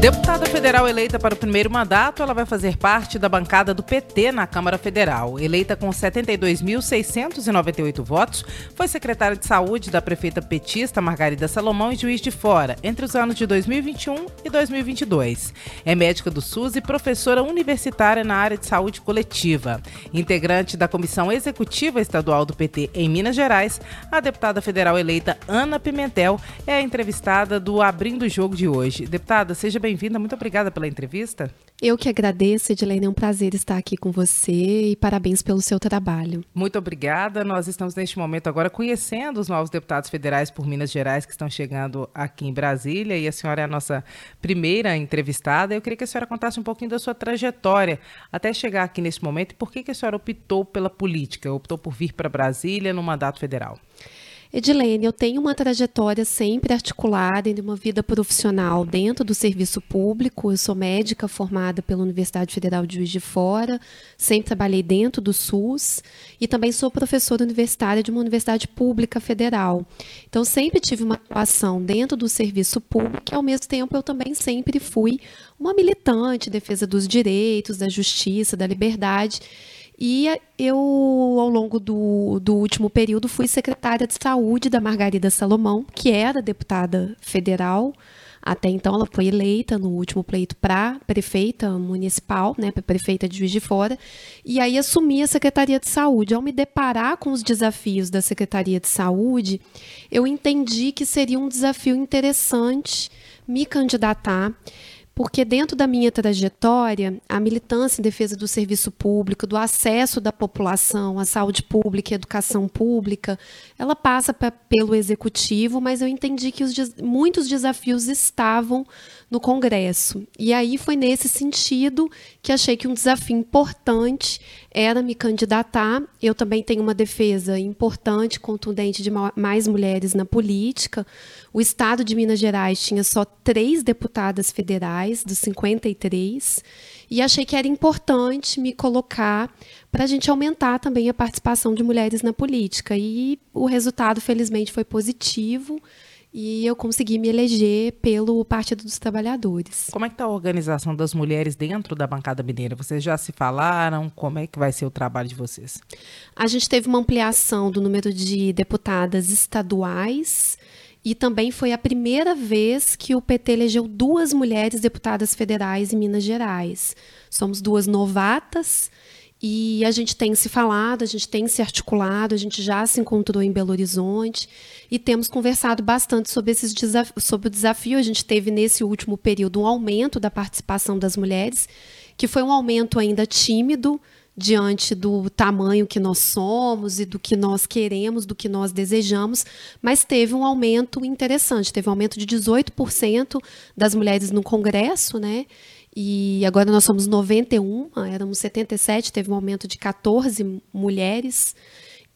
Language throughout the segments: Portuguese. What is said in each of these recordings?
Deputada federal eleita para o primeiro mandato, ela vai fazer parte da bancada do PT na Câmara Federal. Eleita com 72.698 votos, foi secretária de saúde da prefeita petista Margarida Salomão e juiz de fora entre os anos de 2021 e 2022. É médica do SUS e professora universitária na área de saúde coletiva. Integrante da Comissão Executiva Estadual do PT em Minas Gerais, a deputada federal eleita Ana Pimentel é a entrevistada do Abrindo o Jogo de hoje. Deputada, seja bem bem-vinda. Muito obrigada pela entrevista. Eu que agradeço, Edilene. É um prazer estar aqui com você e parabéns pelo seu trabalho. Muito obrigada. Nós estamos neste momento agora conhecendo os novos deputados federais por Minas Gerais que estão chegando aqui em Brasília e a senhora é a nossa primeira entrevistada. Eu queria que a senhora contasse um pouquinho da sua trajetória até chegar aqui neste momento e por que, que a senhora optou pela política, optou por vir para Brasília no mandato federal. Edilene, eu tenho uma trajetória sempre articulada em uma vida profissional dentro do serviço público. Eu sou médica formada pela Universidade Federal de Juiz de Fora, sempre trabalhei dentro do SUS e também sou professora universitária de uma universidade pública federal. Então, sempre tive uma atuação dentro do serviço público e, ao mesmo tempo, eu também sempre fui uma militante, defesa dos direitos, da justiça, da liberdade. E eu, ao longo do, do último período, fui secretária de saúde da Margarida Salomão, que era deputada federal. Até então, ela foi eleita no último pleito para prefeita municipal, né, prefeita de Juiz de Fora, e aí assumi a Secretaria de Saúde. Ao me deparar com os desafios da Secretaria de Saúde, eu entendi que seria um desafio interessante me candidatar porque dentro da minha trajetória, a militância em defesa do serviço público, do acesso da população à saúde pública e educação pública, ela passa pra, pelo executivo, mas eu entendi que os, muitos desafios estavam no Congresso. E aí foi nesse sentido que achei que um desafio importante era me candidatar. Eu também tenho uma defesa importante, contundente de mais mulheres na política. O Estado de Minas Gerais tinha só três deputadas federais, dos 53, e achei que era importante me colocar para a gente aumentar também a participação de mulheres na política. E o resultado, felizmente, foi positivo e eu consegui me eleger pelo Partido dos Trabalhadores. Como é que está a organização das mulheres dentro da bancada mineira? Vocês já se falaram? Como é que vai ser o trabalho de vocês? A gente teve uma ampliação do número de deputadas estaduais e também foi a primeira vez que o PT elegeu duas mulheres deputadas federais em Minas Gerais. Somos duas novatas e a gente tem se falado, a gente tem se articulado, a gente já se encontrou em Belo Horizonte e temos conversado bastante sobre, esses sobre o desafio. A gente teve nesse último período um aumento da participação das mulheres, que foi um aumento ainda tímido diante do tamanho que nós somos e do que nós queremos, do que nós desejamos, mas teve um aumento interessante, teve um aumento de 18% das mulheres no Congresso, né? E agora nós somos 91, éramos 77, teve um aumento de 14 mulheres.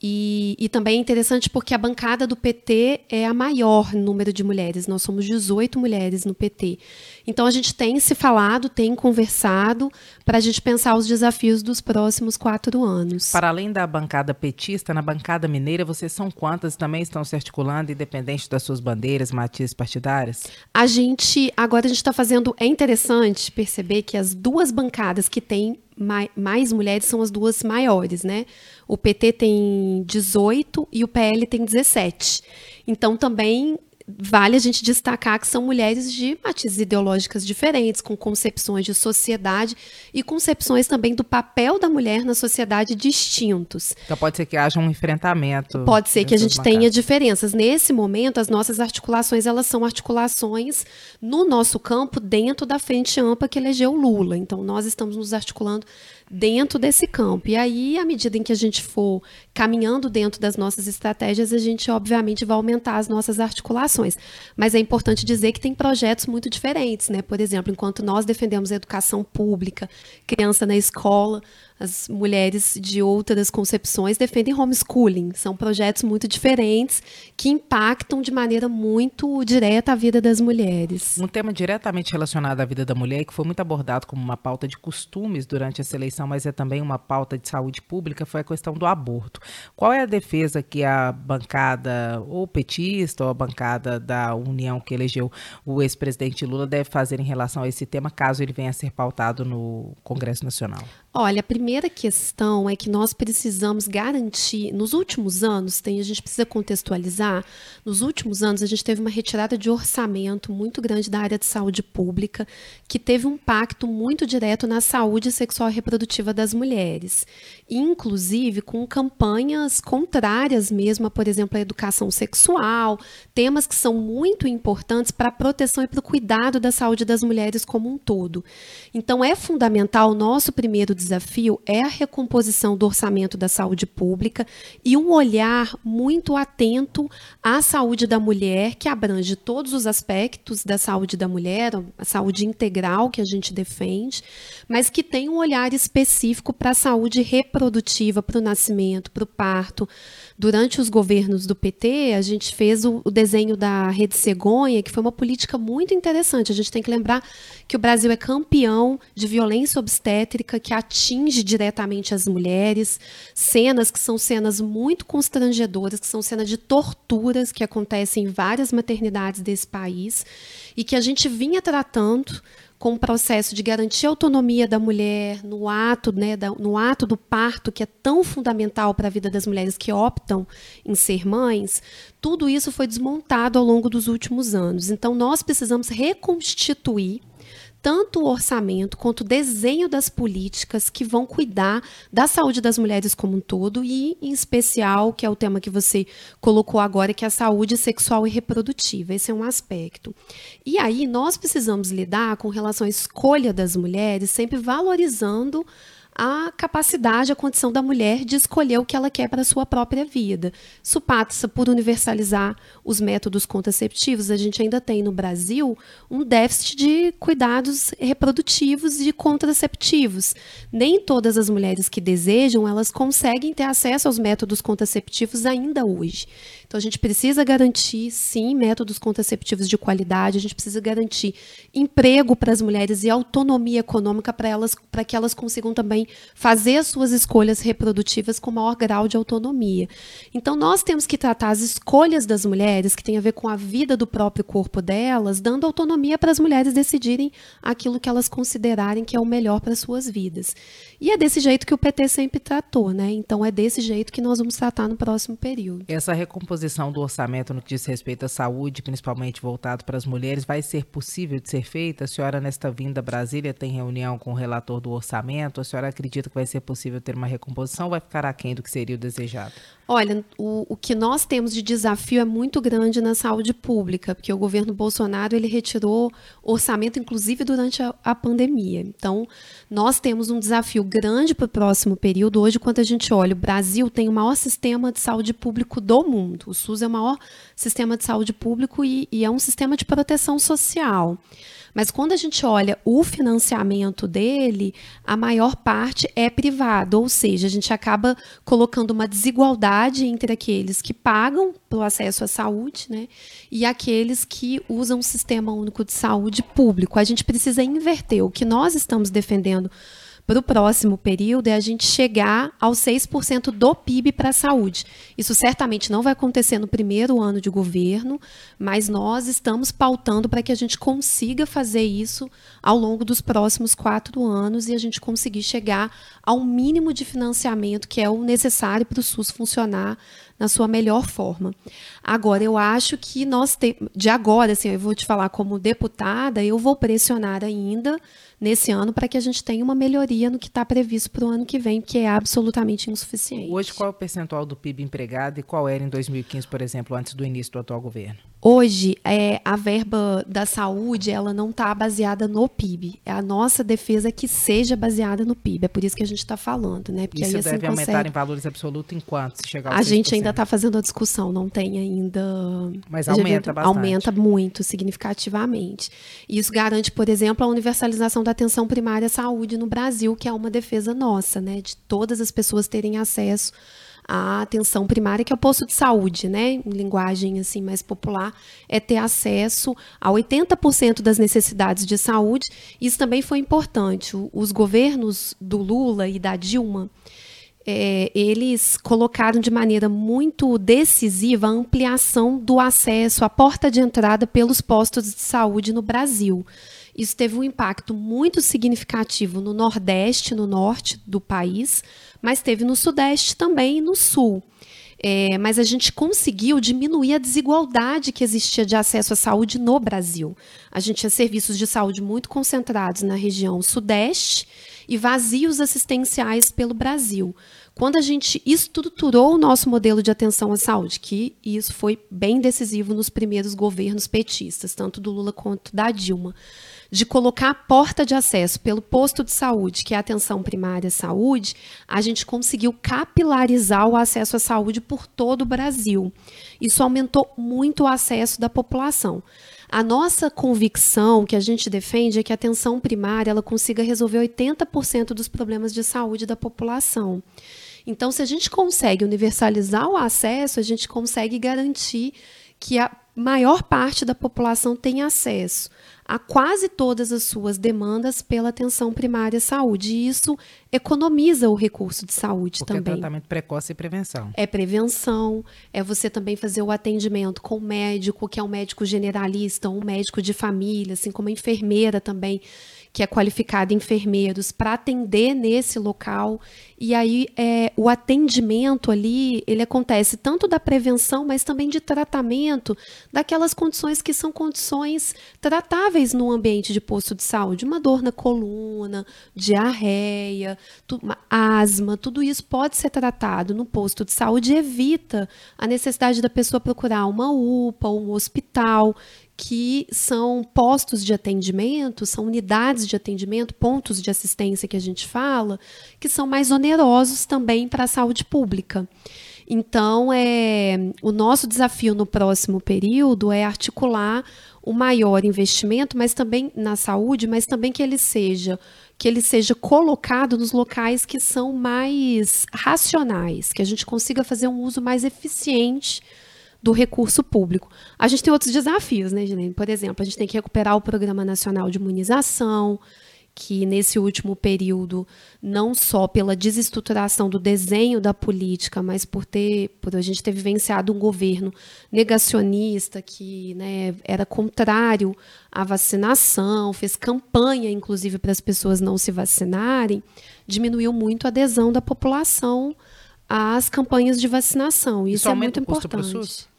E, e, também é interessante porque a bancada do PT é a maior número de mulheres. Nós somos 18 mulheres no PT. Então a gente tem se falado, tem conversado para a gente pensar os desafios dos próximos quatro anos. Para além da bancada petista, na bancada mineira, vocês são quantas também estão se articulando, independente das suas bandeiras, matizes partidárias? A gente, agora a gente está fazendo, é interessante perceber que as duas bancadas que têm mais, mais mulheres são as duas maiores, né? O PT tem 18 e o PL tem 17. Então também vale a gente destacar que são mulheres de matizes ideológicas diferentes, com concepções de sociedade e concepções também do papel da mulher na sociedade distintos. Então pode ser que haja um enfrentamento. Pode ser que a gente tenha diferenças. Nesse momento, as nossas articulações, elas são articulações no nosso campo dentro da frente ampla que elegeu Lula. Então nós estamos nos articulando dentro desse campo. E aí, à medida em que a gente for caminhando dentro das nossas estratégias, a gente obviamente vai aumentar as nossas articulações. Mas é importante dizer que tem projetos muito diferentes, né? Por exemplo, enquanto nós defendemos a educação pública, criança na escola, as mulheres de outras concepções defendem homeschooling. São projetos muito diferentes que impactam de maneira muito direta a vida das mulheres. Um tema diretamente relacionado à vida da mulher que foi muito abordado como uma pauta de costumes durante essa eleição, mas é também uma pauta de saúde pública, foi a questão do aborto. Qual é a defesa que a bancada ou petista ou a bancada da União que elegeu o ex-presidente Lula deve fazer em relação a esse tema, caso ele venha a ser pautado no Congresso Nacional? Olha, a primeira questão é que nós precisamos garantir, nos últimos anos, tem, a gente precisa contextualizar, nos últimos anos a gente teve uma retirada de orçamento muito grande da área de saúde pública, que teve um impacto muito direto na saúde sexual e reprodutiva das mulheres, inclusive com campanhas contrárias mesmo a, por exemplo, a educação sexual, temas que são muito importantes para a proteção e para o cuidado da saúde das mulheres como um todo. Então é fundamental o nosso primeiro desafio é a recomposição do orçamento da saúde pública e um olhar muito atento à saúde da mulher, que abrange todos os aspectos da saúde da mulher, a saúde integral que a gente defende, mas que tem um olhar específico para a saúde reprodutiva, para o nascimento, para o parto. Durante os governos do PT, a gente fez o, o desenho da Rede Cegonha, que foi uma política muito interessante. A gente tem que lembrar que o Brasil é campeão de violência obstétrica, que atinge diretamente as mulheres, cenas que são cenas muito constrangedoras, que são cenas de torturas que acontecem em várias maternidades desse país e que a gente vinha tratando com o processo de garantir a autonomia da mulher no ato, né, da, no ato do parto, que é tão fundamental para a vida das mulheres que optam em ser mães, tudo isso foi desmontado ao longo dos últimos anos. Então, nós precisamos reconstituir tanto o orçamento quanto o desenho das políticas que vão cuidar da saúde das mulheres como um todo e, em especial, que é o tema que você colocou agora, que é a saúde sexual e reprodutiva. Esse é um aspecto. E aí nós precisamos lidar com relação à escolha das mulheres, sempre valorizando a capacidade, a condição da mulher de escolher o que ela quer para a sua própria vida. Isso passa por universalizar os métodos contraceptivos. A gente ainda tem no Brasil um déficit de cuidados reprodutivos e contraceptivos. Nem todas as mulheres que desejam, elas conseguem ter acesso aos métodos contraceptivos ainda hoje. Então a gente precisa garantir, sim, métodos contraceptivos de qualidade, a gente precisa garantir emprego para as mulheres e autonomia econômica para elas, para que elas consigam também fazer as suas escolhas reprodutivas com maior grau de autonomia. Então nós temos que tratar as escolhas das mulheres, que tem a ver com a vida do próprio corpo delas, dando autonomia para as mulheres decidirem aquilo que elas considerarem que é o melhor para suas vidas. E é desse jeito que o PT sempre tratou, né? Então é desse jeito que nós vamos tratar no próximo período. Essa recomposição composição do orçamento no que diz respeito à saúde, principalmente voltado para as mulheres, vai ser possível de ser feita? A senhora, nesta vinda a Brasília, tem reunião com o relator do orçamento? A senhora acredita que vai ser possível ter uma recomposição ou vai ficar aquém do que seria o desejado? Olha, o, o que nós temos de desafio é muito grande na saúde pública, porque o governo Bolsonaro ele retirou orçamento, inclusive durante a, a pandemia. Então, nós temos um desafio grande para o próximo período. Hoje, quando a gente olha, o Brasil tem o maior sistema de saúde público do mundo. O SUS é o maior sistema de saúde público e, e é um sistema de proteção social. Mas quando a gente olha o financiamento dele, a maior parte é privado, ou seja, a gente acaba colocando uma desigualdade entre aqueles que pagam pelo acesso à saúde né, e aqueles que usam o sistema único de saúde público. A gente precisa inverter. O que nós estamos defendendo para o próximo período é a gente chegar aos 6% do PIB para a saúde. Isso certamente não vai acontecer no primeiro ano de governo, mas nós estamos pautando para que a gente consiga fazer isso ao longo dos próximos quatro anos e a gente conseguir chegar ao mínimo de financiamento que é o necessário para o SUS funcionar na sua melhor forma. Agora, eu acho que nós, te, de agora, assim, eu vou te falar como deputada, eu vou pressionar ainda nesse ano para que a gente tenha uma melhoria no que está previsto para o ano que vem, que é absolutamente insuficiente. Hoje, qual é o percentual do PIB empregado e qual era em 2015, por exemplo, antes do início do atual governo? Hoje, é, a verba da saúde ela não está baseada no PIB. É a nossa defesa que seja baseada no PIB. É por isso que a gente está falando, né? Porque isso aí, deve assim, aumentar consegue... em valores absolutos enquanto se chegar ao A 6%. gente ainda está fazendo a discussão, não tem ainda. Mas aumenta bastante. Aumenta muito, significativamente. Isso garante, por exemplo, a universalização da atenção primária à saúde no Brasil, que é uma defesa nossa, né? De todas as pessoas terem acesso a atenção primária, que é o posto de saúde, né? Em linguagem assim mais popular, é ter acesso a 80% das necessidades de saúde. Isso também foi importante. Os governos do Lula e da Dilma, é, eles colocaram de maneira muito decisiva a ampliação do acesso à porta de entrada pelos postos de saúde no Brasil. Isso teve um impacto muito significativo no Nordeste, no norte do país, mas teve no Sudeste também e no Sul. É, mas a gente conseguiu diminuir a desigualdade que existia de acesso à saúde no Brasil. A gente tinha serviços de saúde muito concentrados na região Sudeste e vazios assistenciais pelo Brasil. Quando a gente estruturou o nosso modelo de atenção à saúde, que isso foi bem decisivo nos primeiros governos petistas, tanto do Lula quanto da Dilma, de colocar a porta de acesso pelo posto de saúde, que é a atenção primária saúde, a gente conseguiu capilarizar o acesso à saúde por todo o Brasil. Isso aumentou muito o acesso da população. A nossa convicção que a gente defende é que a atenção primária ela consiga resolver 80% dos problemas de saúde da população. Então, se a gente consegue universalizar o acesso, a gente consegue garantir que a maior parte da população tenha acesso a quase todas as suas demandas pela atenção primária à saúde. E isso economiza o recurso de saúde Porque é também. É tratamento precoce e prevenção. É prevenção, é você também fazer o atendimento com o médico, que é um médico generalista, um médico de família, assim como a enfermeira também que é qualificada enfermeiros para atender nesse local. E aí é, o atendimento ali, ele acontece tanto da prevenção, mas também de tratamento daquelas condições que são condições tratáveis no ambiente de posto de saúde. Uma dor na coluna, diarreia, tu, asma, tudo isso pode ser tratado no posto de saúde evita a necessidade da pessoa procurar uma UPA, um hospital que são postos de atendimento, são unidades de atendimento, pontos de assistência que a gente fala, que são mais onerosos também para a saúde pública. Então, é, o nosso desafio no próximo período é articular o maior investimento, mas também na saúde, mas também que ele seja que ele seja colocado nos locais que são mais racionais, que a gente consiga fazer um uso mais eficiente do recurso público. A gente tem outros desafios, né, Gilene? Por exemplo, a gente tem que recuperar o Programa Nacional de Imunização, que nesse último período, não só pela desestruturação do desenho da política, mas por ter, por a gente ter vivenciado um governo negacionista que né, era contrário à vacinação, fez campanha, inclusive, para as pessoas não se vacinarem, diminuiu muito a adesão da população às campanhas de vacinação. Isso, Isso é muito importante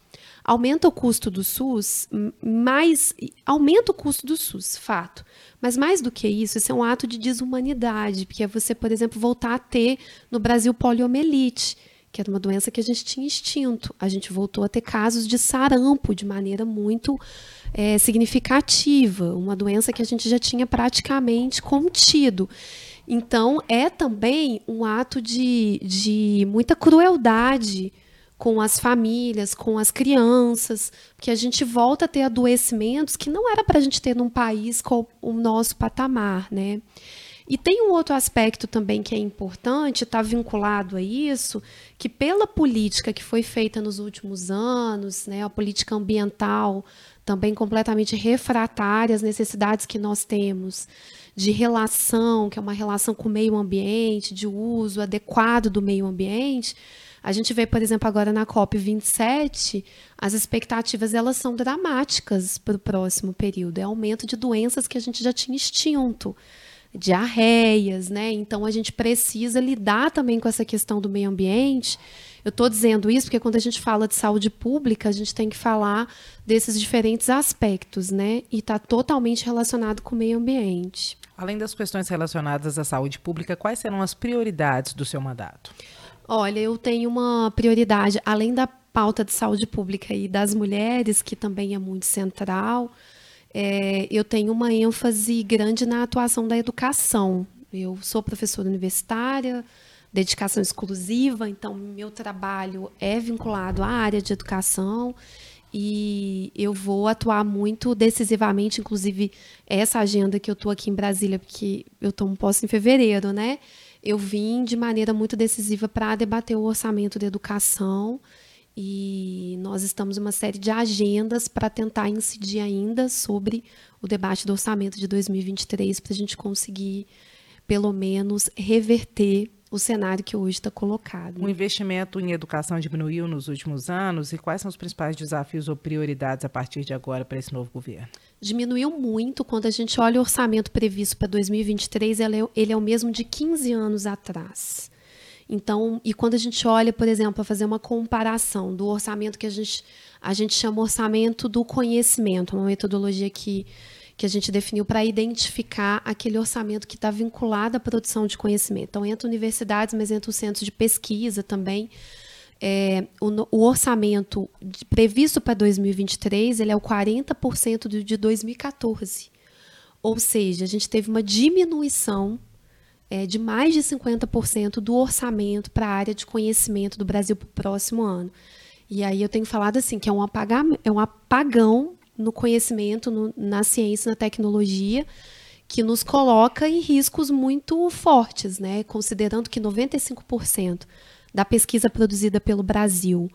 aumenta o custo do SUS, mais aumenta o custo do SUS, fato. Mas mais do que isso, isso é um ato de desumanidade, porque é você, por exemplo, voltar a ter no Brasil poliomielite, que era uma doença que a gente tinha extinto. A gente voltou a ter casos de sarampo de maneira muito é, significativa, uma doença que a gente já tinha praticamente contido. Então, é também um ato de, de muita crueldade com as famílias, com as crianças, que a gente volta a ter adoecimentos que não era para a gente ter num país com o nosso patamar, né? E tem um outro aspecto também que é importante, está vinculado a isso, que pela política que foi feita nos últimos anos, né, a política ambiental também completamente refratária às necessidades que nós temos de relação, que é uma relação com o meio ambiente, de uso adequado do meio ambiente, a gente vê, por exemplo, agora na COP 27, as expectativas elas são dramáticas para o próximo período. É aumento de doenças que a gente já tinha extinto, diarreias, né? Então a gente precisa lidar também com essa questão do meio ambiente. Eu estou dizendo isso porque quando a gente fala de saúde pública, a gente tem que falar desses diferentes aspectos, né? E está totalmente relacionado com o meio ambiente. Além das questões relacionadas à saúde pública, quais serão as prioridades do seu mandato? Olha, eu tenho uma prioridade, além da pauta de saúde pública e das mulheres, que também é muito central, é, eu tenho uma ênfase grande na atuação da educação. Eu sou professora universitária, dedicação exclusiva, então meu trabalho é vinculado à área de educação e eu vou atuar muito decisivamente, inclusive essa agenda que eu estou aqui em Brasília, porque eu tomo posse em fevereiro, né? Eu vim de maneira muito decisiva para debater o orçamento da educação e nós estamos em uma série de agendas para tentar incidir ainda sobre o debate do orçamento de 2023 para a gente conseguir, pelo menos, reverter o cenário que hoje está colocado. O investimento em educação diminuiu nos últimos anos e quais são os principais desafios ou prioridades a partir de agora para esse novo governo? Diminuiu muito quando a gente olha o orçamento previsto para 2023, ele é, ele é o mesmo de 15 anos atrás. Então, e quando a gente olha, por exemplo, para fazer uma comparação do orçamento que a gente, a gente chama orçamento do conhecimento, uma metodologia que que a gente definiu para identificar aquele orçamento que está vinculado à produção de conhecimento. Então, entra universidades, mas entra o centro de pesquisa também. É, o, o, orçamento de, previsto para 2023 ele é o 40% do, de 2014. Ou seja, a gente teve uma diminuição é, de mais de 50% do orçamento para a área de conhecimento do Brasil para o próximo ano. E aí eu tenho falado assim que é um, é um apagão no conhecimento, no, na ciência, na tecnologia, que nos coloca em riscos muito fortes, né? Considerando que 95% da pesquisa produzida pelo Brasil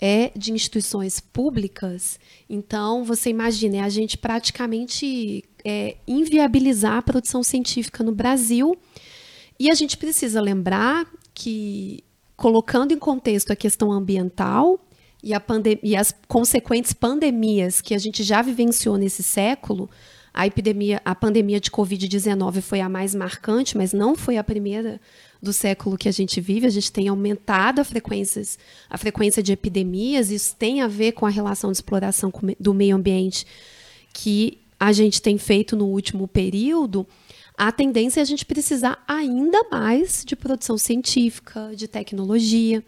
é de instituições públicas, então você imagina, a gente praticamente é, inviabilizar a produção científica no Brasil. E a gente precisa lembrar que, colocando em contexto a questão ambiental, e, e as consequentes pandemias que a gente já vivenciou nesse século, a epidemia, a pandemia de Covid-19 foi a mais marcante, mas não foi a primeira do século que a gente vive. A gente tem aumentado a, frequências, a frequência de epidemias. Isso tem a ver com a relação de exploração do meio ambiente que a gente tem feito no último período. A tendência é a gente precisar ainda mais de produção científica, de tecnologia.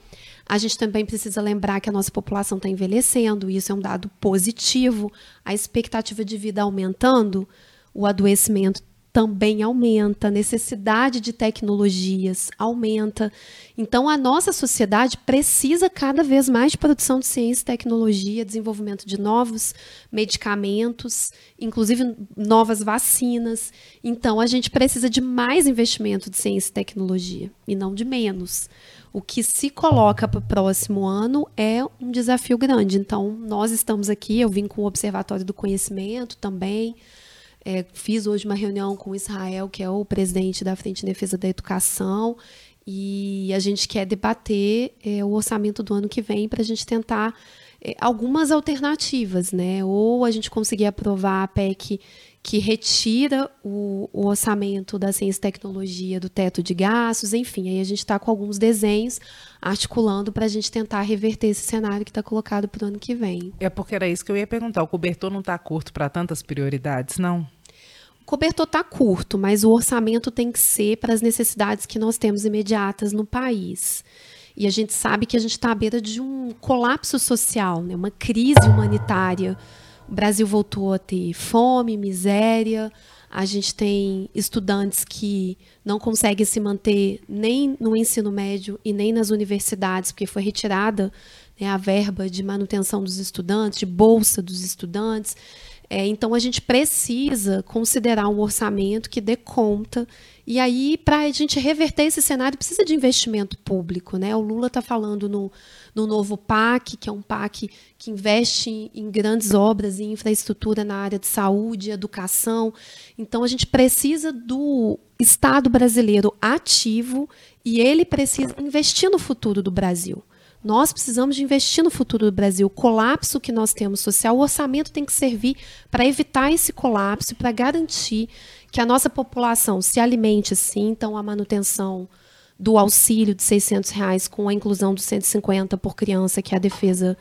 A gente também precisa lembrar que a nossa população está envelhecendo, isso é um dado positivo. A expectativa de vida aumentando, o adoecimento também aumenta, a necessidade de tecnologias aumenta. Então, a nossa sociedade precisa cada vez mais de produção de ciência e tecnologia, desenvolvimento de novos medicamentos, inclusive novas vacinas. Então, a gente precisa de mais investimento de ciência e tecnologia, e não de menos. O que se coloca para o próximo ano é um desafio grande. Então, nós estamos aqui, eu vim com o Observatório do Conhecimento também. É, fiz hoje uma reunião com Israel, que é o presidente da Frente de Defesa da Educação, e a gente quer debater é, o orçamento do ano que vem para a gente tentar é, algumas alternativas, né? Ou a gente conseguir aprovar a PEC que retira o, o, orçamento da ciência e tecnologia do teto de gastos, enfim, aí a gente está com alguns desenhos articulando para a gente tentar reverter esse cenário que está colocado para o ano que vem. É porque era isso que eu ia perguntar, o cobertor não está curto para tantas prioridades, não? O cobertor está curto, mas o orçamento tem que ser para as necessidades que nós temos imediatas no país. E a gente sabe que a gente está à beira de um colapso social, né? uma crise humanitária o Brasil voltou a ter fome, miséria. A gente tem estudantes que não conseguem se manter nem no ensino médio e nem nas universidades, porque foi retirada né, a verba de manutenção dos estudantes, de bolsa dos estudantes. É, então, a gente precisa considerar um orçamento que dê conta. E aí, para a gente reverter esse cenário, precisa de investimento público. Né? O Lula está falando no, no novo PAC, que é um PAC que investe em grandes obras e infraestrutura na área de saúde, educação. Então, a gente precisa do Estado brasileiro ativo e ele precisa investir no futuro do Brasil. Nós precisamos de investir no futuro do Brasil. O colapso que nós temos social, o orçamento tem que servir para evitar esse colapso, para garantir que a nossa população se alimente sim, então a manutenção do auxílio de 600 reais com a inclusão dos 150 por criança, que é a defesa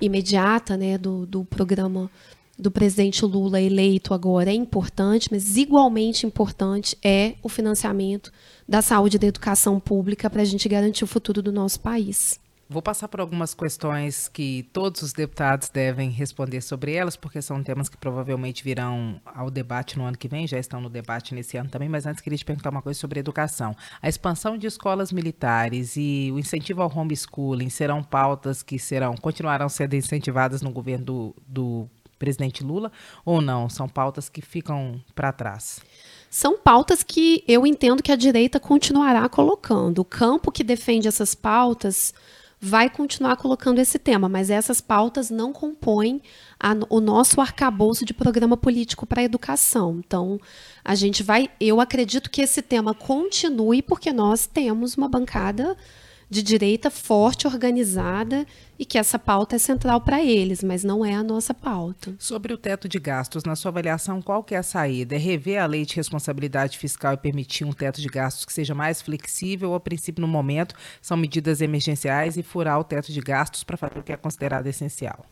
imediata né, do, do programa do presidente Lula eleito agora é importante, mas igualmente importante é o financiamento da saúde e da educação pública para a gente garantir o futuro do nosso país. Vou passar por algumas questões que todos os deputados devem responder sobre elas, porque são temas que provavelmente virão ao debate no ano que vem, já estão no debate nesse ano também, mas antes queria te perguntar uma coisa sobre educação. A expansão de escolas militares e o incentivo ao homeschooling serão pautas que serão continuarão sendo incentivadas no governo do, do presidente Lula ou não? São pautas que ficam para trás? São pautas que eu entendo que a direita continuará colocando. O campo que defende essas pautas vai continuar colocando esse tema, mas essas pautas não compõem a, o nosso arcabouço de programa político para a educação. Então, a gente vai. Eu acredito que esse tema continue, porque nós temos uma bancada de direita forte, organizada e que essa pauta é central para eles, mas não é a nossa pauta. Sobre o teto de gastos, na sua avaliação, qual que é a saída? É rever a lei de responsabilidade fiscal e permitir um teto de gastos que seja mais flexível ou, a princípio, no momento, são medidas emergenciais e furar o teto de gastos para fazer o que é considerado essencial?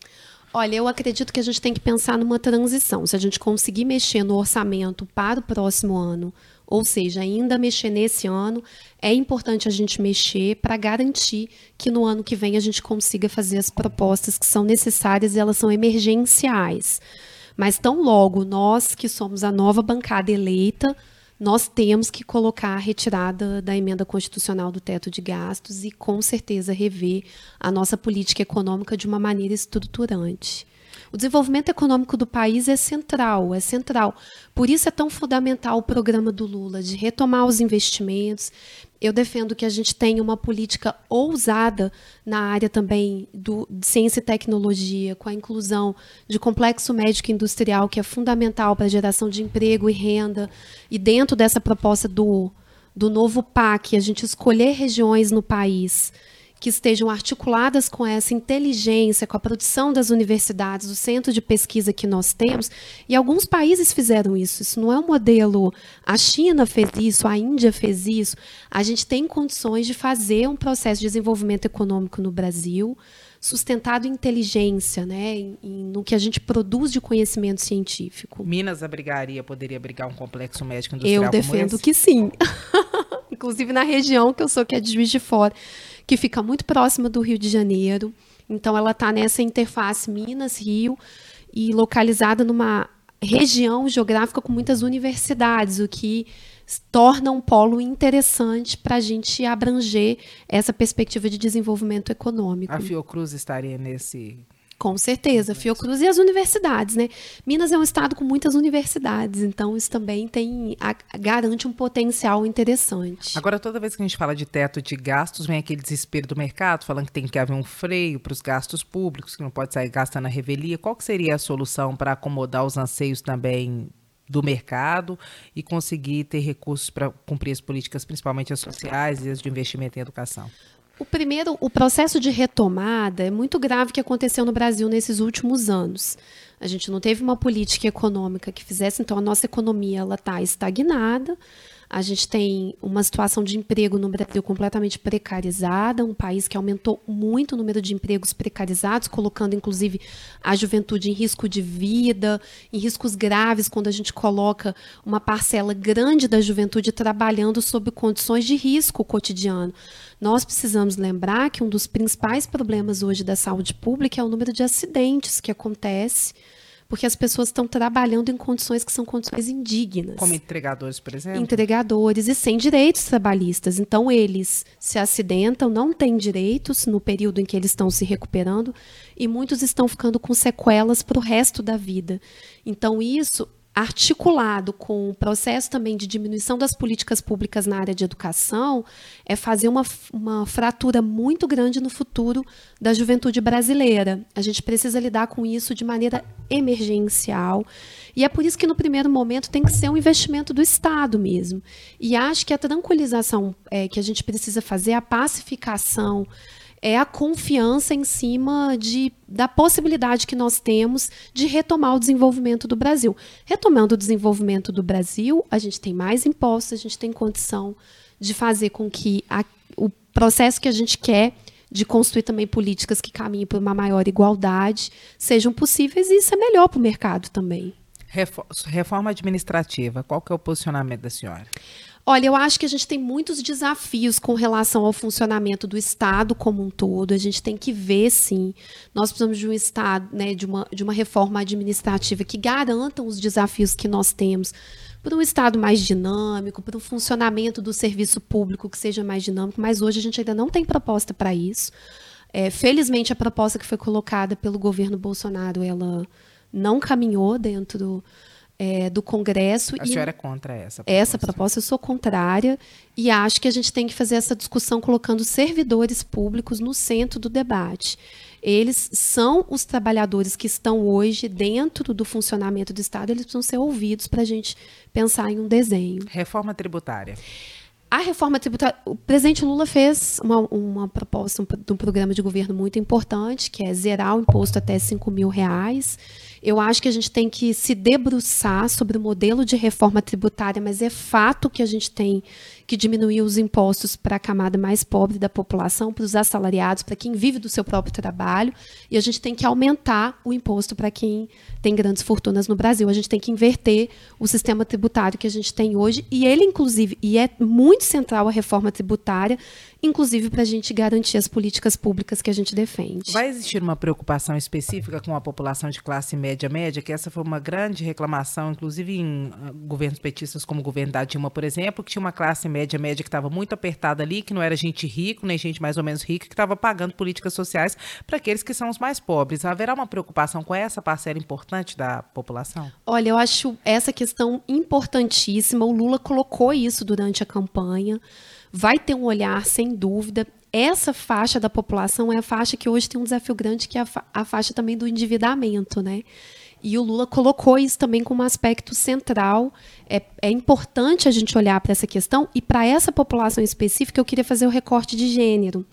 Olha, eu acredito que a gente tem que pensar numa transição. Se a gente conseguir mexer no orçamento para o próximo ano ou seja, ainda mexer nesse ano, é importante a gente mexer para garantir que no ano que vem a gente consiga fazer as propostas que são necessárias e elas são emergenciais. Mas tão logo nós, que somos a nova bancada eleita, nós temos que colocar a retirada da emenda constitucional do teto de gastos e, com certeza, rever a nossa política econômica de uma maneira estruturante. O desenvolvimento econômico do país é central, é central. Por isso é tão fundamental o programa do Lula de retomar os investimentos. Eu defendo que a gente tenha uma política ousada na área também do, de ciência e tecnologia, com a inclusão de complexo médico industrial, que é fundamental para a geração de emprego e renda. E dentro dessa proposta do, do novo PAC, a gente escolher regiões no país que estejam articuladas com essa inteligência, com a produção das universidades, do centro de pesquisa que nós temos. E alguns países fizeram isso. Isso não é um modelo. A China fez isso, a Índia fez isso. A gente tem condições de fazer um processo de desenvolvimento econômico no Brasil sustentado em inteligência, né, em, em, no que a gente produz de conhecimento científico. Minas abrigaria, poderia abrigar um complexo médico industrial Eu defendo que sim. Inclusive na região que eu sou, que é de Juiz de Fora que fica muito próxima do Rio de Janeiro. Então, ela está nessa interface Minas-Rio e localizada numa região geográfica com muitas universidades, o que torna um polo interessante para a gente abranger essa perspectiva de desenvolvimento econômico. A Fiocruz estaria nesse com certeza, Fiocruz e as universidades, né? Minas é um estado com muitas universidades, então isso também tem a, garante um potencial interessante. Agora, toda vez que a gente fala de teto de gastos, vem aquele desespero do mercado, falando que tem que haver um freio para os gastos públicos, que não pode sair gastando a revelia. Qual seria a solução para acomodar os anseios também do mercado e conseguir ter recursos para cumprir as políticas, principalmente as sociais e as de investimento em educação? O primeiro, o processo de retomada é muito grave que aconteceu no Brasil nesses últimos anos. A gente não teve uma política econômica que fizesse, então a nossa economia ela está estagnada. A gente tem uma situação de emprego no Brasil completamente precarizada, um país que aumentou muito o número de empregos precarizados, colocando inclusive a juventude em risco de vida, em riscos graves, quando a gente coloca uma parcela grande da juventude trabalhando sob condições de risco cotidiano. Nós precisamos lembrar que um dos principais problemas hoje da saúde pública é o número de acidentes que acontece porque as pessoas estão trabalhando em condições que são condições indignas. Como entregadores, por exemplo? Entregadores e sem direitos trabalhistas. Então, eles se acidentam, não têm direitos no período em que eles estão se recuperando e muitos estão ficando com sequelas para o resto da vida. Então, isso articulado com o processo também de diminuição das políticas públicas na área de educação, é fazer uma, uma fratura muito grande no futuro da juventude brasileira. A gente precisa lidar com isso de maneira emergencial. E é por isso que, no primeiro momento, tem que ser um investimento do Estado mesmo. E acho que a tranquilização é, que a gente precisa fazer, a pacificação, é a confiança em cima de, da possibilidade que nós temos de retomar o desenvolvimento do Brasil. Retomando o desenvolvimento do Brasil, a gente tem mais impostos, a gente tem condição de fazer com que a, o processo que a gente quer de construir também políticas que caminhem para uma maior igualdade, sejam possíveis e isso é melhor para o mercado também. Reforma administrativa, qual que é o posicionamento da senhora? Olha, eu acho que a gente tem muitos desafios com relação ao funcionamento do Estado como um todo. A gente tem que ver, sim. Nós precisamos de um Estado, né, de, uma, de uma reforma administrativa que garanta os desafios que nós temos para um Estado mais dinâmico, para um funcionamento do serviço público que seja mais dinâmico, mas hoje a gente ainda não tem proposta para isso. É, felizmente, a proposta que foi colocada pelo governo Bolsonaro, ela não caminhou dentro é, do Congresso. A senhora é contra essa proposta? Essa proposta eu sou contrária e acho que a gente tem que fazer essa discussão colocando servidores públicos no centro do debate. Eles são os trabalhadores que estão hoje dentro do funcionamento do Estado, eles precisam ser ouvidos para a gente pensar em um desenho. Reforma tributária. A reforma tributária, o presidente Lula fez uma, uma proposta de um, um programa de governo muito importante, que é zerar o imposto até 5 mil reais. Eu acho que a gente tem que se debruçar sobre o modelo de reforma tributária, mas é fato que a gente tem que diminuir os impostos para a camada mais pobre da população, para os assalariados, para quem vive do seu próprio trabalho, e a gente tem que aumentar o imposto para quem tem grandes fortunas no Brasil. A gente tem que inverter o sistema tributário que a gente tem hoje, e ele, inclusive, e é muito central a reforma tributária, inclusive para a gente garantir as políticas públicas que a gente defende. Vai existir uma preocupação específica com a população de classe média média, que essa foi uma grande reclamação, inclusive em uh, governos petistas como o governo da Dilma, por exemplo, que tinha uma classe média média que estava muito apertada ali, que não era gente rica, nem gente mais ou menos rica, que estava pagando políticas sociais para aqueles que são os mais pobres. Haverá uma preocupação com essa parcela importante da população? Olha, eu acho essa questão importantíssima. O Lula colocou isso durante a campanha vai ter um olhar, sem dúvida. Essa faixa da população é a faixa que hoje tem um desafio grande, que é a, fa a faixa também do endividamento, né? E o Lula colocou isso também como um aspecto central. É, é importante a gente olhar para essa questão e para essa população específica eu queria fazer o recorte de gênero,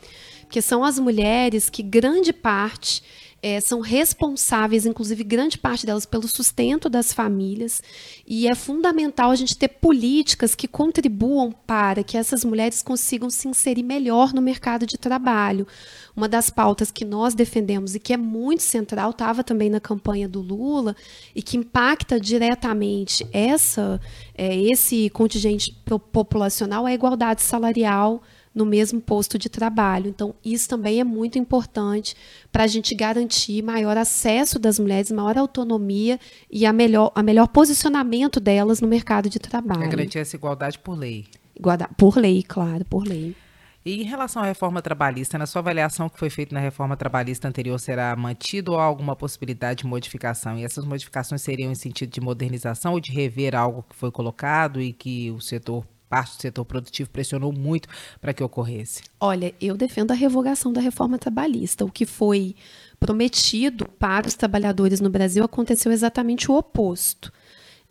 que são as mulheres que grande parte é, são responsáveis, inclusive grande parte delas, pelo sustento das famílias. E é fundamental a gente ter políticas que contribuam para que essas mulheres consigam se inserir melhor no mercado de trabalho. Uma das pautas que nós defendemos e que é muito central, estava também na campanha do Lula, e que impacta diretamente essa, é, esse contingente populacional, é a igualdade salarial no mesmo posto de trabalho. Então, isso também é muito importante para a gente garantir maior acesso das mulheres, maior autonomia e a melhor, a melhor posicionamento delas no mercado de trabalho. É garantir essa igualdade por lei. Igualdade, por lei, claro, por lei. E em relação à reforma trabalhista, na sua avaliação que foi feita na reforma trabalhista anterior será mantido ou há alguma possibilidade de modificação? E essas modificações seriam em sentido de modernização ou de rever algo que foi colocado e que o setor parte do setor produtivo pressionou muito para que ocorresse? Olha, eu defendo a revogação da reforma trabalhista. O que foi prometido para os trabalhadores no Brasil aconteceu exatamente o oposto.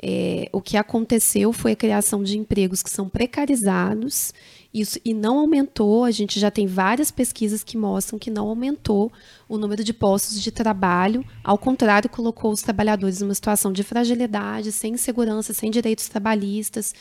É, o que aconteceu foi a criação de empregos que são precarizados isso e não aumentou. A gente já tem várias pesquisas que mostram que não aumentou o número de postos de trabalho. Ao contrário, colocou os trabalhadores numa situação de fragilidade, sem segurança, sem direitos trabalhistas.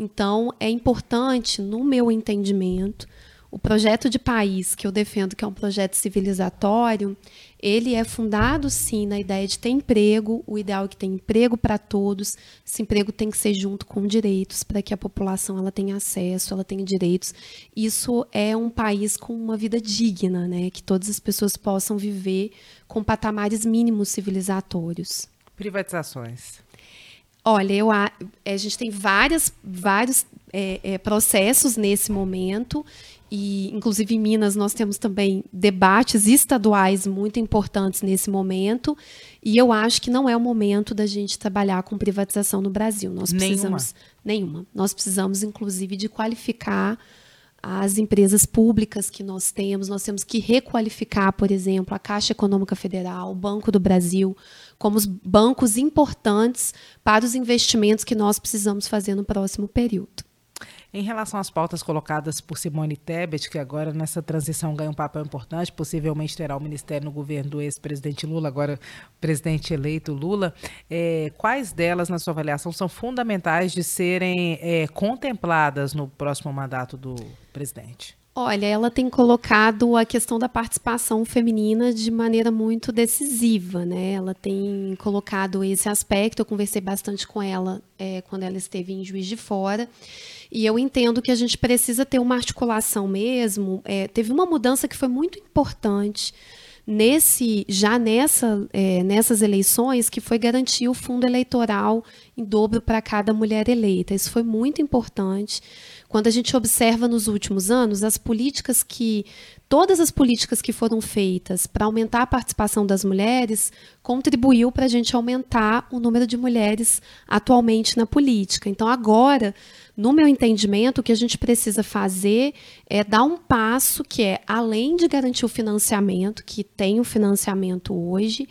Então, é importante, no meu entendimento, o projeto de país que eu defendo, que é um projeto civilizatório, ele é fundado sim na ideia de ter emprego, o ideal é que tenha emprego para todos. Esse emprego tem que ser junto com direitos para que a população ela tenha acesso, ela tenha direitos. Isso é um país com uma vida digna, né, que todas as pessoas possam viver com patamares mínimos civilizatórios. Privatizações. Olha, eu, a, a gente tem várias, vários é, é, processos nesse momento e inclusive em Minas nós temos também debates estaduais muito importantes nesse momento, e eu acho que não é o momento da gente trabalhar com privatização no Brasil. Nós precisamos nenhuma. nenhuma. Nós precisamos inclusive de qualificar as empresas públicas que nós temos, nós temos que requalificar, por exemplo, a Caixa Econômica Federal, o Banco do Brasil, como os bancos importantes para os investimentos que nós precisamos fazer no próximo período. Em relação às pautas colocadas por Simone Tebet, que agora nessa transição ganha um papel importante, possivelmente terá o ministério no governo do ex-presidente Lula, agora presidente eleito Lula, é, quais delas, na sua avaliação, são fundamentais de serem é, contempladas no próximo mandato do presidente? Olha, ela tem colocado a questão da participação feminina de maneira muito decisiva, né? Ela tem colocado esse aspecto. Eu conversei bastante com ela é, quando ela esteve em Juiz de Fora. E eu entendo que a gente precisa ter uma articulação mesmo. É, teve uma mudança que foi muito importante nesse já nessa, é, nessas eleições, que foi garantir o fundo eleitoral em dobro para cada mulher eleita. Isso foi muito importante. Quando a gente observa nos últimos anos as políticas que todas as políticas que foram feitas para aumentar a participação das mulheres contribuiu para a gente aumentar o número de mulheres atualmente na política. Então agora, no meu entendimento, o que a gente precisa fazer é dar um passo que é além de garantir o financiamento, que tem o financiamento hoje,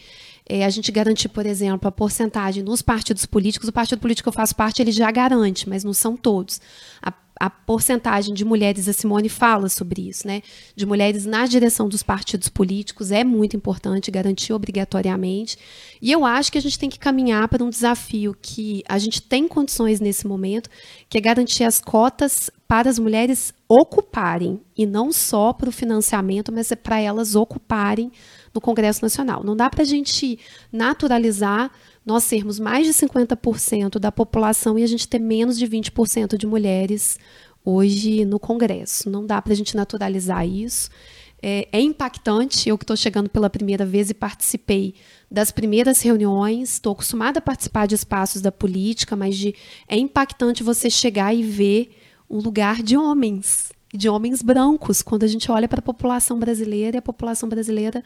é, a gente garantir, por exemplo, a porcentagem nos partidos políticos. O partido político que eu faço parte, ele já garante, mas não são todos. A a porcentagem de mulheres, a Simone fala sobre isso, né? De mulheres na direção dos partidos políticos é muito importante garantir obrigatoriamente. E eu acho que a gente tem que caminhar para um desafio que a gente tem condições nesse momento, que é garantir as cotas para as mulheres ocuparem, e não só para o financiamento, mas é para elas ocuparem no Congresso Nacional. Não dá para a gente naturalizar nós sermos mais de 50% da população e a gente ter menos de 20% de mulheres hoje no Congresso. Não dá para a gente naturalizar isso. É, é impactante, eu que estou chegando pela primeira vez e participei das primeiras reuniões, estou acostumada a participar de espaços da política, mas de, é impactante você chegar e ver um lugar de homens, de homens brancos, quando a gente olha para a população brasileira e a população brasileira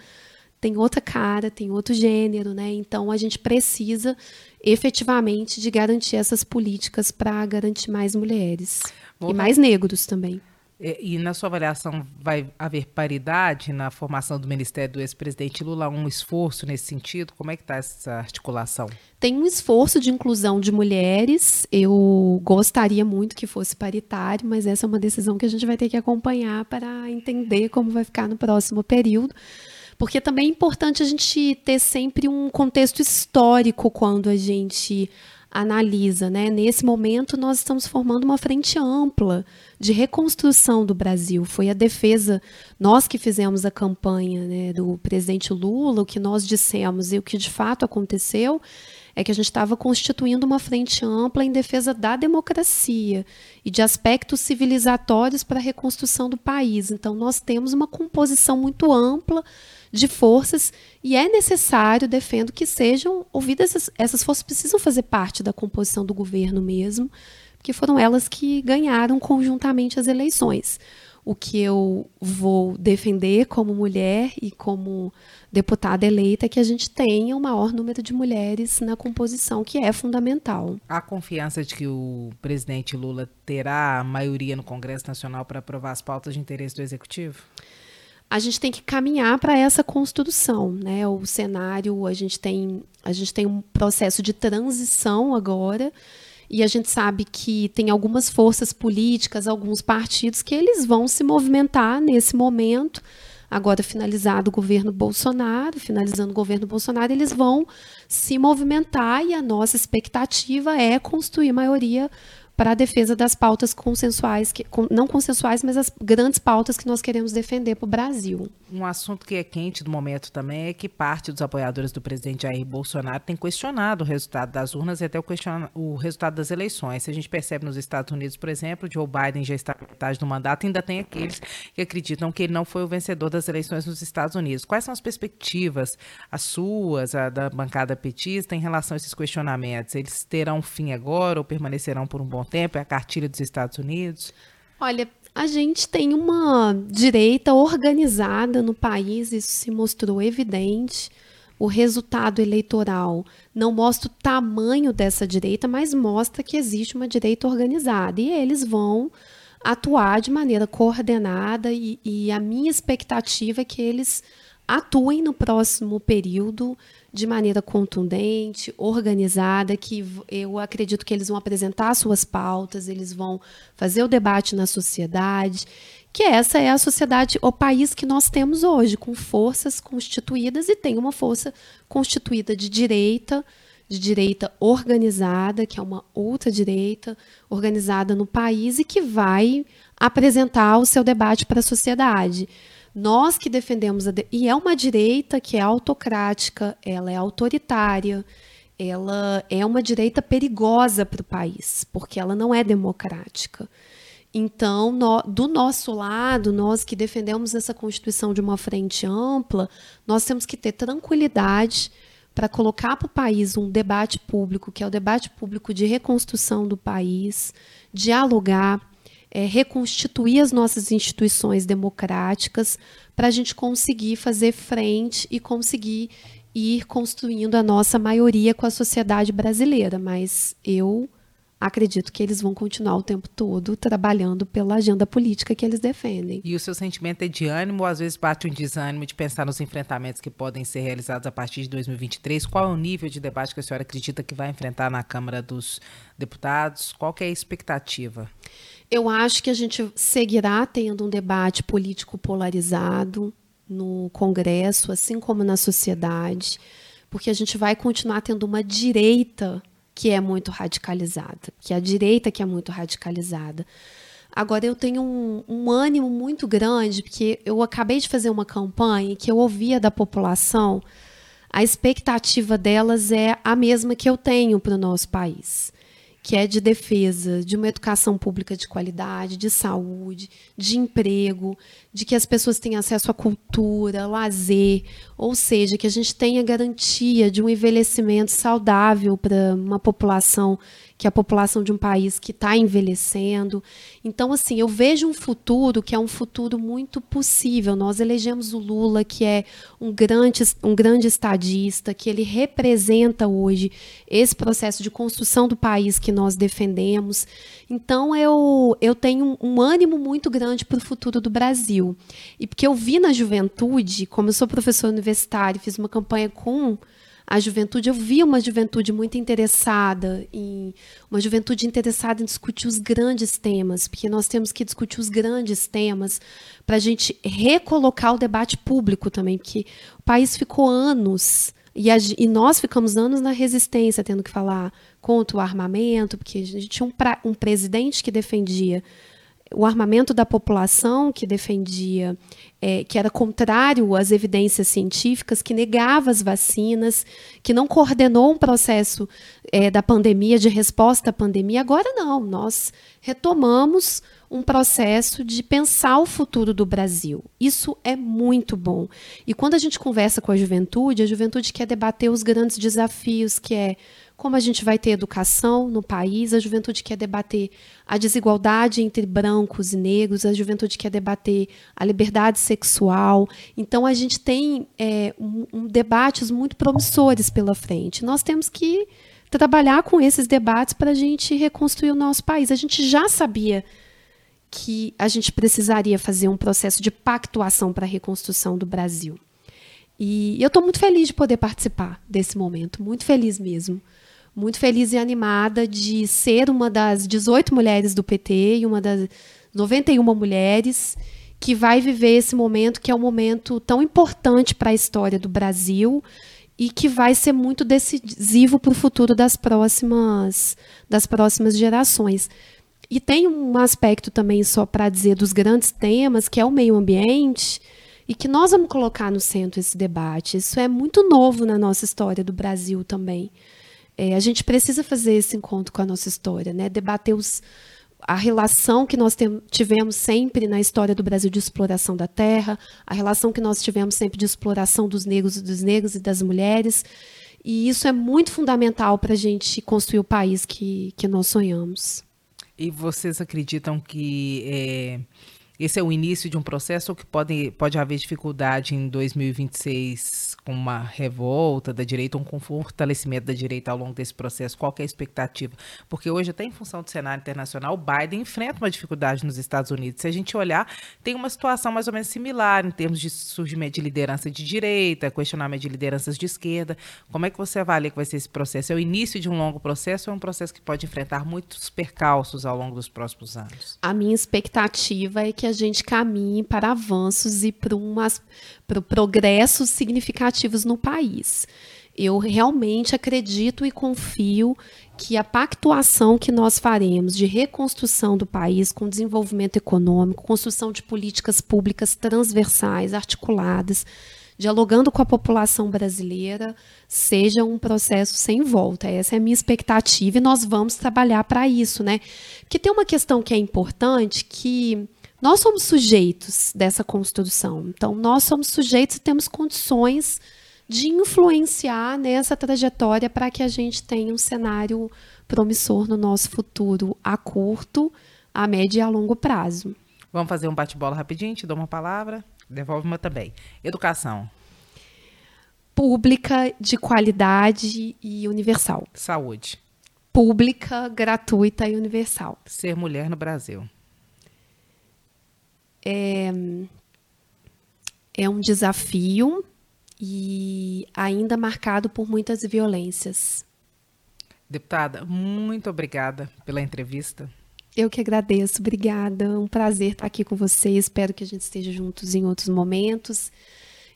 tem outra cara, tem outro gênero, né? Então a gente precisa efetivamente de garantir essas políticas para garantir mais mulheres Vou e mais negros também. E, e, na sua avaliação vai haver paridade na formação do Ministério do ex-presidente Lula? Um esforço nesse sentido? Como é que está essa articulação? Tem um esforço de inclusão de mulheres. Eu gostaria muito que fosse paritário, mas essa é uma decisão que a gente vai ter que acompanhar para entender como vai ficar no próximo período porque também é importante a gente ter sempre um contexto histórico quando a gente analisa, né? Nesse momento nós estamos formando uma frente ampla de reconstrução do Brasil. Foi a defesa, nós que fizemos a campanha né, do presidente Lula, o que nós dissemos e o que de fato aconteceu é que a gente estava constituindo uma frente ampla em defesa da democracia e de aspectos civilizatórios para a reconstrução do país. Então, nós temos uma composição muito ampla de forças e é necessário, defendo, que sejam ouvidas essas, essas forças precisam fazer parte da composição do governo mesmo, porque foram elas que ganharam conjuntamente as eleições. O que eu vou defender como mulher e como deputada eleita é que a gente tenha o maior número de mulheres na composição, que é fundamental. Há confiança de que o presidente Lula terá maioria no Congresso Nacional para aprovar as pautas de interesse do Executivo? A gente tem que caminhar para essa construção, né? O cenário, a gente tem, a gente tem um processo de transição agora, e a gente sabe que tem algumas forças políticas, alguns partidos que eles vão se movimentar nesse momento. Agora finalizado o governo Bolsonaro, finalizando o governo Bolsonaro, eles vão se movimentar e a nossa expectativa é construir maioria para a defesa das pautas consensuais, que, não consensuais, mas as grandes pautas que nós queremos defender para o Brasil. Um assunto que é quente do momento também é que parte dos apoiadores do presidente Jair Bolsonaro tem questionado o resultado das urnas e até o, o resultado das eleições. Se a gente percebe nos Estados Unidos, por exemplo, Joe Biden já está metade do mandato, ainda tem aqueles que acreditam que ele não foi o vencedor das eleições nos Estados Unidos. Quais são as perspectivas, as suas, a da bancada petista, em relação a esses questionamentos? Eles terão fim agora ou permanecerão por um bom tempo? É a cartilha dos Estados Unidos? Olha, a gente tem uma direita organizada no país, isso se mostrou evidente. O resultado eleitoral não mostra o tamanho dessa direita, mas mostra que existe uma direita organizada. E eles vão atuar de maneira coordenada, e, e a minha expectativa é que eles atuem no próximo período de maneira contundente, organizada, que eu acredito que eles vão apresentar suas pautas, eles vão fazer o debate na sociedade, que essa é a sociedade, o país que nós temos hoje, com forças constituídas e tem uma força constituída de direita, de direita organizada, que é uma outra direita organizada no país e que vai apresentar o seu debate para a sociedade. Nós que defendemos de... e é uma direita que é autocrática, ela é autoritária, ela é uma direita perigosa para o país, porque ela não é democrática. Então, no, do nosso lado, nós que defendemos essa Constituição de uma frente ampla, nós temos que ter tranquilidade para colocar para o país um debate público, que é o debate público de reconstrução do país, dialogar, é, reconstituir as nossas instituições democráticas, para a gente conseguir fazer frente e conseguir ir construindo a nossa maioria com a sociedade brasileira. Mas eu acredito que eles vão continuar o tempo todo trabalhando pela agenda política que eles defendem. E o seu sentimento é de ânimo ou às vezes bate um desânimo de pensar nos enfrentamentos que podem ser realizados a partir de 2023? Qual é o nível de debate que a senhora acredita que vai enfrentar na Câmara dos Deputados? Qual é a expectativa? Eu acho que a gente seguirá tendo um debate político polarizado no Congresso, assim como na sociedade, porque a gente vai continuar tendo uma direita que é muito radicalizada, que é a direita que é muito radicalizada. Agora, eu tenho um, um, ânimo muito grande, porque eu acabei de fazer uma campanha que eu ouvia da população, a expectativa delas é a mesma que eu tenho para o nosso país que é de defesa de uma educação pública de qualidade, de saúde, de emprego, de que as pessoas tenham acesso à cultura, lazer, ou seja, que a gente tenha garantia de um envelhecimento saudável para uma população que é a população de um país que está envelhecendo. Então, assim, eu vejo um futuro que é um futuro muito possível. Nós elegemos o Lula, que é um grande, um grande estadista, que ele representa hoje esse processo de construção do país que nós defendemos. Então, eu, eu tenho um, ânimo muito grande para o futuro do Brasil. E porque eu vi na juventude, como eu sou professora universitária, fiz uma campanha com a juventude, eu vi uma juventude muito interessada em uma juventude interessada em discutir os grandes temas, porque nós temos que discutir os grandes temas para a gente recolocar o debate público também, porque o país ficou anos e, a, e, nós ficamos anos na resistência, tendo que falar contra o armamento, porque a gente tinha um, pra, um presidente que defendia o armamento da população, que defendia, é, que era contrário às evidências científicas, que negava as vacinas, que não coordenou um processo é, da pandemia, de resposta à pandemia. Agora não, nós retomamos um processo de pensar o futuro do Brasil. Isso é muito bom. E quando a gente conversa com a juventude, a juventude quer debater os grandes desafios, que é como a gente vai ter educação no país, a juventude quer debater a desigualdade entre brancos e negros, a juventude quer debater a liberdade sexual. Então, a gente tem é, um, um debates muito promissores pela frente. Nós temos que trabalhar com esses debates para a gente reconstruir o nosso país. A gente já sabia que a gente precisaria fazer um processo de pactuação para a reconstrução do Brasil. E eu estou muito feliz de poder participar desse momento, muito feliz mesmo muito feliz e animada de ser uma das 18 mulheres do PT e uma das 91 mulheres que vai viver esse momento que é um momento tão importante para a história do Brasil e que vai ser muito decisivo para o futuro das próximas das próximas gerações. E tem um aspecto também só para dizer dos grandes temas, que é o meio ambiente, e que nós vamos colocar no centro esse debate. Isso é muito novo na nossa história do Brasil também. É, a gente precisa fazer esse encontro com a nossa história, né? debater os, a relação que nós tivemos sempre na história do Brasil de exploração da terra, a relação que nós tivemos sempre de exploração dos negros e dos negros e das mulheres. E isso é muito fundamental para a gente construir o país que, que nós sonhamos. E vocês acreditam que é, esse é o início de um processo ou que pode, pode haver dificuldade em 2026 com uma revolta da direita, um fortalecimento da direita ao longo desse processo? Qual é a expectativa? Porque hoje, até em função do cenário internacional, o Biden enfrenta uma dificuldade nos Estados Unidos. Se a gente olhar, tem uma situação mais ou menos similar em termos de surgimento de liderança de direita, questionamento de lideranças de esquerda. Como é que você avalia que vai ser esse processo? É o início de um longo processo ou é um processo que pode enfrentar muitos percalços ao longo dos próximos anos? A minha expectativa é que a gente caminhe para avanços e para umas para progressos significativos no país. Eu realmente acredito e confio que a pactuação que nós faremos de reconstrução do país com desenvolvimento econômico, construção de políticas públicas transversais, articuladas, dialogando com a população brasileira, seja um processo sem volta. Essa é a minha expectativa e nós vamos trabalhar para isso, né? Porque tem uma questão que é importante que nós somos sujeitos dessa construção. Então, nós somos sujeitos e temos condições de influenciar nessa trajetória para que a gente tenha um cenário promissor no nosso futuro a curto, a médio e a longo prazo. Vamos fazer um bate-bola rapidinho, te dou uma palavra, devolve uma também. Educação. Pública, de qualidade e universal. Saúde. Pública, gratuita e universal. Ser mulher no Brasil. É, é um desafio, e ainda marcado por muitas violências. Deputada, muito obrigada pela entrevista. Eu que agradeço, obrigada. Um prazer estar aqui com você. Espero que a gente esteja juntos em outros momentos.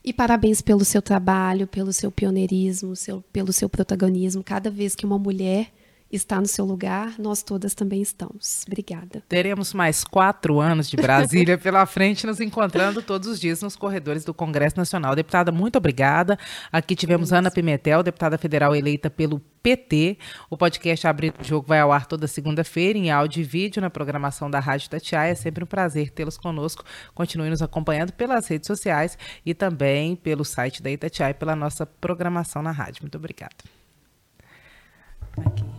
E parabéns pelo seu trabalho, pelo seu pioneirismo, seu, pelo seu protagonismo. Cada vez que uma mulher está no seu lugar, nós todas também estamos. Obrigada. Teremos mais quatro anos de Brasília pela frente, nos encontrando todos os dias nos corredores do Congresso Nacional. Deputada, muito obrigada. Aqui tivemos Ana Pimentel, deputada federal eleita pelo PT. O podcast Abrir o Jogo vai ao ar toda segunda-feira, em áudio e vídeo, na programação da Rádio Tatiaia. É sempre um prazer tê-los conosco. Continue nos acompanhando pelas redes sociais e também pelo site da Itatiaia pela nossa programação na rádio. Muito obrigada. Aqui.